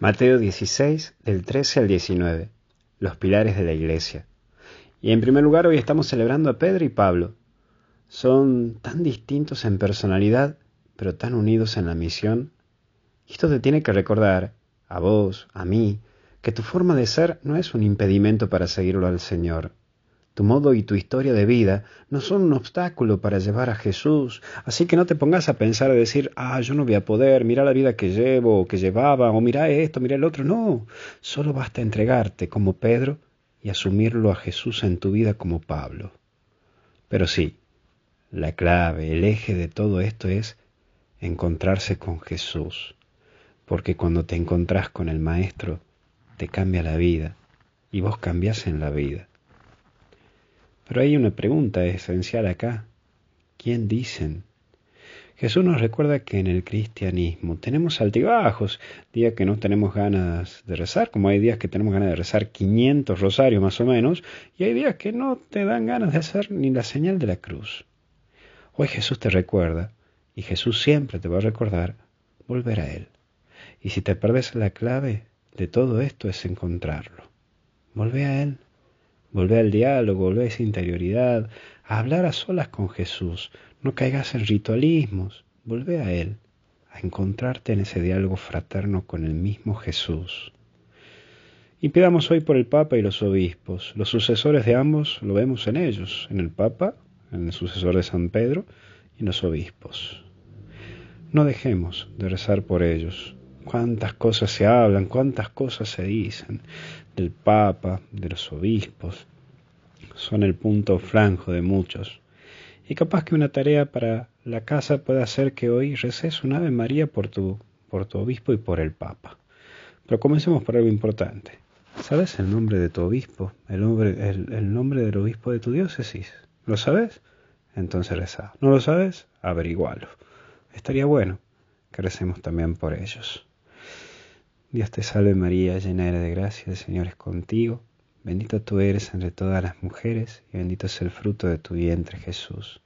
Mateo 16, del 13 al 19, los pilares de la iglesia. Y en primer lugar hoy estamos celebrando a Pedro y Pablo. Son tan distintos en personalidad, pero tan unidos en la misión. Esto te tiene que recordar, a vos, a mí, que tu forma de ser no es un impedimento para seguirlo al Señor. Tu modo y tu historia de vida no son un obstáculo para llevar a Jesús, así que no te pongas a pensar y decir, ah, yo no voy a poder, mira la vida que llevo o que llevaba, o mira esto, mira el otro. No, solo basta entregarte como Pedro y asumirlo a Jesús en tu vida como Pablo. Pero sí, la clave, el eje de todo esto es encontrarse con Jesús, porque cuando te encontrás con el Maestro, te cambia la vida y vos cambiás en la vida. Pero hay una pregunta esencial acá. ¿Quién dicen? Jesús nos recuerda que en el cristianismo tenemos altibajos, días que no tenemos ganas de rezar, como hay días que tenemos ganas de rezar 500 rosarios más o menos, y hay días que no te dan ganas de hacer ni la señal de la cruz. Hoy Jesús te recuerda, y Jesús siempre te va a recordar, volver a Él. Y si te perdes la clave de todo esto es encontrarlo. Volve a Él. Volvé al diálogo, volvé a esa interioridad, a hablar a solas con Jesús. No caigas en ritualismos, volvé a Él, a encontrarte en ese diálogo fraterno con el mismo Jesús. Y pidamos hoy por el Papa y los obispos. Los sucesores de ambos lo vemos en ellos, en el Papa, en el sucesor de San Pedro y en los obispos. No dejemos de rezar por ellos. Cuántas cosas se hablan, cuántas cosas se dicen del Papa, de los obispos. Son el punto franjo de muchos. Y capaz que una tarea para la casa pueda ser que hoy reces un Ave María por tu, por tu obispo y por el Papa. Pero comencemos por algo importante. ¿Sabes el nombre de tu obispo? ¿El nombre, el, nombre del obispo de tu diócesis? ¿Lo sabes? Entonces reza. ¿No lo sabes? Averigualo. Estaría bueno que recemos también por ellos. Dios te salve María, llena eres de gracia, el Señor es contigo. Bendita tú eres entre todas las mujeres y bendito es el fruto de tu vientre Jesús.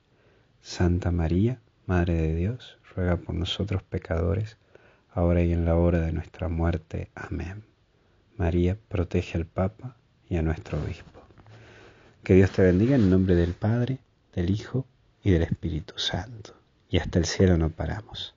Santa María, Madre de Dios, ruega por nosotros pecadores, ahora y en la hora de nuestra muerte. Amén. María, protege al Papa y a nuestro Obispo. Que Dios te bendiga en nombre del Padre, del Hijo y del Espíritu Santo. Y hasta el cielo no paramos.